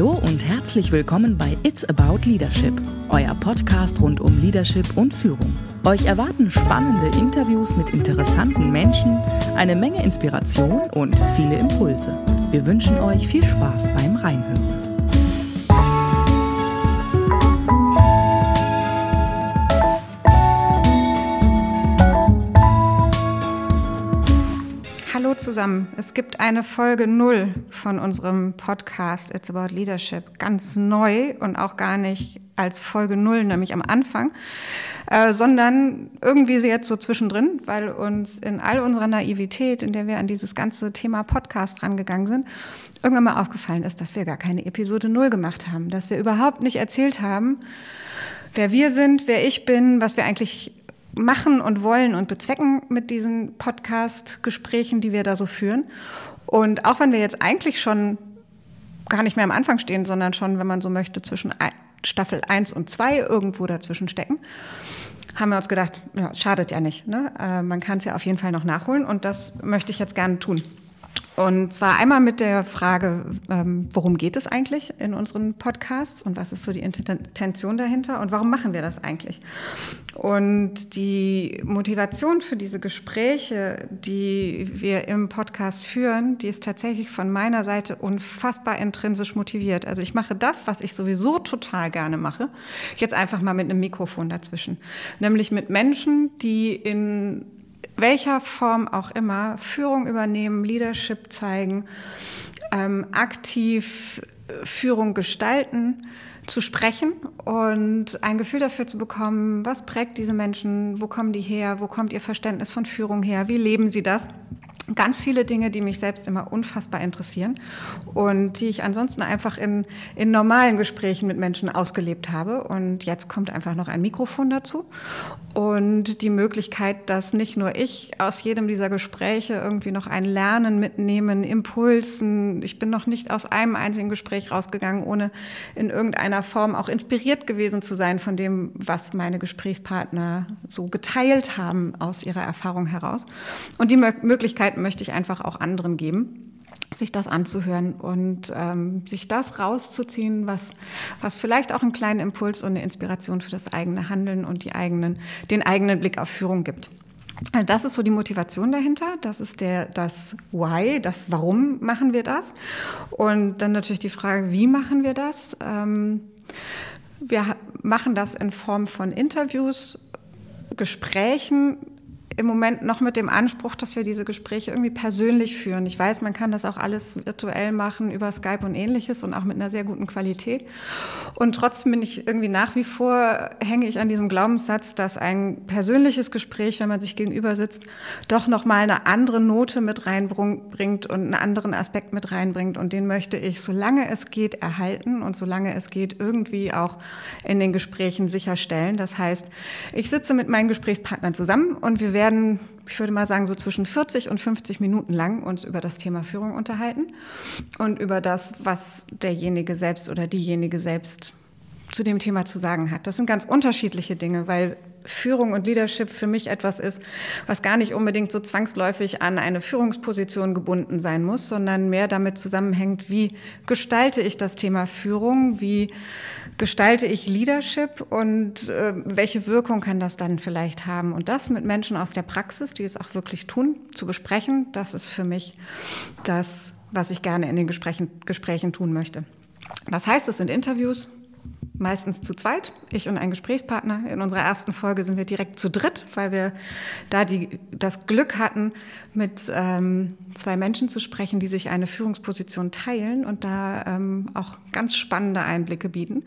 Hallo und herzlich willkommen bei It's About Leadership, euer Podcast rund um Leadership und Führung. Euch erwarten spannende Interviews mit interessanten Menschen, eine Menge Inspiration und viele Impulse. Wir wünschen euch viel Spaß beim Reinhören. Zusammen. Es gibt eine Folge null von unserem Podcast It's About Leadership. Ganz neu und auch gar nicht als Folge null, nämlich am Anfang, äh, sondern irgendwie jetzt so zwischendrin, weil uns in all unserer Naivität, in der wir an dieses ganze Thema Podcast rangegangen sind, irgendwann mal aufgefallen ist, dass wir gar keine Episode null gemacht haben, dass wir überhaupt nicht erzählt haben, wer wir sind, wer ich bin, was wir eigentlich machen und wollen und bezwecken mit diesen Podcast-Gesprächen, die wir da so führen. Und auch wenn wir jetzt eigentlich schon gar nicht mehr am Anfang stehen, sondern schon, wenn man so möchte, zwischen Staffel 1 und 2 irgendwo dazwischen stecken, haben wir uns gedacht, ja, es schadet ja nicht. Ne? Äh, man kann es ja auf jeden Fall noch nachholen und das möchte ich jetzt gerne tun. Und zwar einmal mit der Frage, ähm, worum geht es eigentlich in unseren Podcasts und was ist so die Intention dahinter und warum machen wir das eigentlich? Und die Motivation für diese Gespräche, die wir im Podcast führen, die ist tatsächlich von meiner Seite unfassbar intrinsisch motiviert. Also ich mache das, was ich sowieso total gerne mache, jetzt einfach mal mit einem Mikrofon dazwischen. Nämlich mit Menschen, die in welcher Form auch immer Führung übernehmen, Leadership zeigen, ähm, aktiv Führung gestalten, zu sprechen und ein Gefühl dafür zu bekommen, was prägt diese Menschen, wo kommen die her, wo kommt ihr Verständnis von Führung her, wie leben sie das ganz viele Dinge, die mich selbst immer unfassbar interessieren und die ich ansonsten einfach in, in normalen Gesprächen mit Menschen ausgelebt habe. Und jetzt kommt einfach noch ein Mikrofon dazu und die Möglichkeit, dass nicht nur ich aus jedem dieser Gespräche irgendwie noch ein Lernen mitnehmen, Impulsen. Ich bin noch nicht aus einem einzigen Gespräch rausgegangen, ohne in irgendeiner Form auch inspiriert gewesen zu sein von dem, was meine Gesprächspartner so geteilt haben aus ihrer Erfahrung heraus. Und die Möglichkeit möchte ich einfach auch anderen geben sich das anzuhören und ähm, sich das rauszuziehen, was, was vielleicht auch einen kleinen Impuls und eine Inspiration für das eigene Handeln und die eigenen, den eigenen Blick auf Führung gibt. Also das ist so die Motivation dahinter. Das ist der, das Why, das Warum machen wir das? Und dann natürlich die Frage, wie machen wir das? Ähm, wir machen das in Form von Interviews, Gesprächen im Moment noch mit dem Anspruch, dass wir diese Gespräche irgendwie persönlich führen. Ich weiß, man kann das auch alles virtuell machen über Skype und ähnliches und auch mit einer sehr guten Qualität. Und trotzdem bin ich irgendwie nach wie vor, hänge ich an diesem Glaubenssatz, dass ein persönliches Gespräch, wenn man sich gegenüber sitzt, doch nochmal eine andere Note mit reinbringt und einen anderen Aspekt mit reinbringt. Und den möchte ich, solange es geht, erhalten und solange es geht, irgendwie auch in den Gesprächen sicherstellen. Das heißt, ich sitze mit meinen Gesprächspartnern zusammen und wir werden werden, ich würde mal sagen, so zwischen 40 und 50 Minuten lang uns über das Thema Führung unterhalten und über das, was derjenige selbst oder diejenige selbst zu dem Thema zu sagen hat. Das sind ganz unterschiedliche Dinge, weil Führung und Leadership für mich etwas ist, was gar nicht unbedingt so zwangsläufig an eine Führungsposition gebunden sein muss, sondern mehr damit zusammenhängt, wie gestalte ich das Thema Führung, wie gestalte ich Leadership und äh, welche Wirkung kann das dann vielleicht haben? Und das mit Menschen aus der Praxis, die es auch wirklich tun, zu besprechen, das ist für mich das, was ich gerne in den Gesprächen, Gesprächen tun möchte. Das heißt, es sind Interviews, meistens zu zweit, ich und ein Gesprächspartner. In unserer ersten Folge sind wir direkt zu dritt, weil wir da die, das Glück hatten, mit ähm, zwei Menschen zu sprechen, die sich eine Führungsposition teilen und da ähm, auch ganz spannende Einblicke bieten.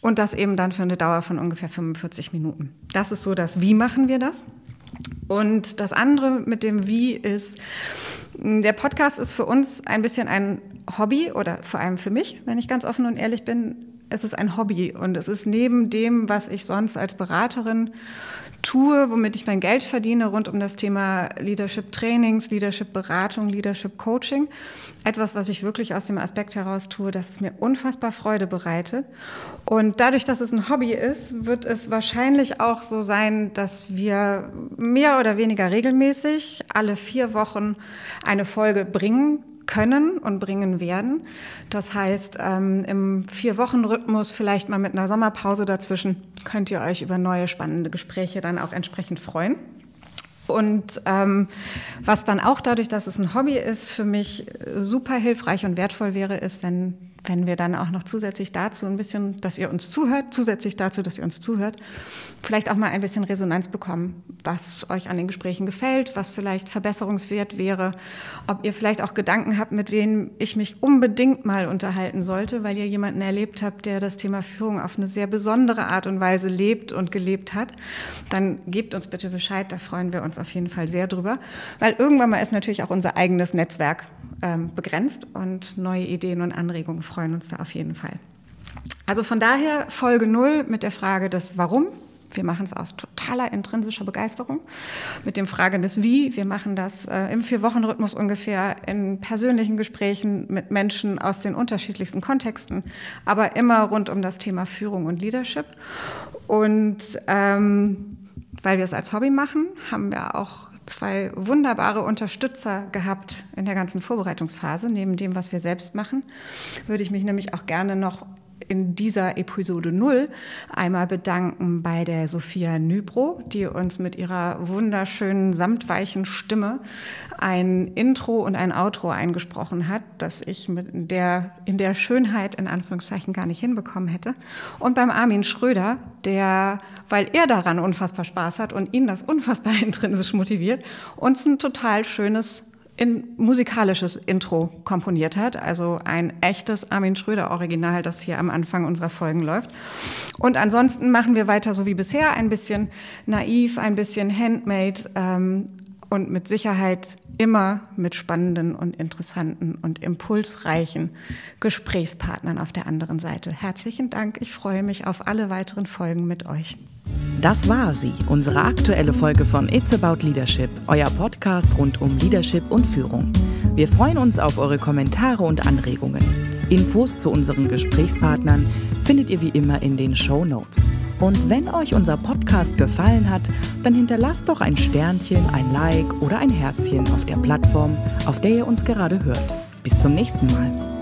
Und das eben dann für eine Dauer von ungefähr 45 Minuten. Das ist so das Wie machen wir das? Und das andere mit dem Wie ist, der Podcast ist für uns ein bisschen ein Hobby oder vor allem für mich, wenn ich ganz offen und ehrlich bin, es ist ein Hobby und es ist neben dem, was ich sonst als Beraterin tue, womit ich mein Geld verdiene rund um das Thema Leadership Trainings, Leadership Beratung, Leadership Coaching. Etwas, was ich wirklich aus dem Aspekt heraus tue, dass es mir unfassbar Freude bereitet. Und dadurch, dass es ein Hobby ist, wird es wahrscheinlich auch so sein, dass wir mehr oder weniger regelmäßig alle vier Wochen eine Folge bringen können und bringen werden. Das heißt, ähm, im Vier-Wochen-Rhythmus, vielleicht mal mit einer Sommerpause dazwischen, könnt ihr euch über neue spannende Gespräche dann auch entsprechend freuen. Und ähm, was dann auch dadurch, dass es ein Hobby ist, für mich super hilfreich und wertvoll wäre, ist, wenn wenn wir dann auch noch zusätzlich dazu ein bisschen, dass ihr uns zuhört, zusätzlich dazu, dass ihr uns zuhört, vielleicht auch mal ein bisschen Resonanz bekommen, was euch an den Gesprächen gefällt, was vielleicht verbesserungswert wäre, ob ihr vielleicht auch Gedanken habt, mit wem ich mich unbedingt mal unterhalten sollte, weil ihr jemanden erlebt habt, der das Thema Führung auf eine sehr besondere Art und Weise lebt und gelebt hat, dann gebt uns bitte Bescheid, da freuen wir uns auf jeden Fall sehr drüber, weil irgendwann mal ist natürlich auch unser eigenes Netzwerk ähm, begrenzt und neue Ideen und Anregungen freuen uns da auf jeden Fall. Also von daher Folge 0 mit der Frage des Warum. Wir machen es aus totaler intrinsischer Begeisterung. Mit dem Frage des Wie. Wir machen das äh, im Vier-Wochen-Rhythmus ungefähr in persönlichen Gesprächen mit Menschen aus den unterschiedlichsten Kontexten, aber immer rund um das Thema Führung und Leadership. Und ähm, weil wir es als Hobby machen, haben wir auch zwei wunderbare Unterstützer gehabt in der ganzen Vorbereitungsphase. Neben dem, was wir selbst machen, würde ich mich nämlich auch gerne noch in dieser Episode 0 einmal bedanken bei der Sophia Nybro, die uns mit ihrer wunderschönen samtweichen Stimme ein Intro und ein Outro eingesprochen hat, das ich mit der, in der Schönheit in Anführungszeichen gar nicht hinbekommen hätte. Und beim Armin Schröder, der, weil er daran unfassbar Spaß hat und ihn das unfassbar intrinsisch motiviert, uns ein total schönes in musikalisches Intro komponiert hat, also ein echtes Armin Schröder Original, das hier am Anfang unserer Folgen läuft. Und ansonsten machen wir weiter so wie bisher, ein bisschen naiv, ein bisschen handmade ähm, und mit Sicherheit immer mit spannenden und interessanten und impulsreichen Gesprächspartnern auf der anderen Seite. Herzlichen Dank, ich freue mich auf alle weiteren Folgen mit euch. Das war sie, unsere aktuelle Folge von It's About Leadership, euer Podcast rund um Leadership und Führung. Wir freuen uns auf eure Kommentare und Anregungen. Infos zu unseren Gesprächspartnern findet ihr wie immer in den Show Notes. Und wenn euch unser Podcast gefallen hat, dann hinterlasst doch ein Sternchen, ein Like oder ein Herzchen auf der Plattform, auf der ihr uns gerade hört. Bis zum nächsten Mal.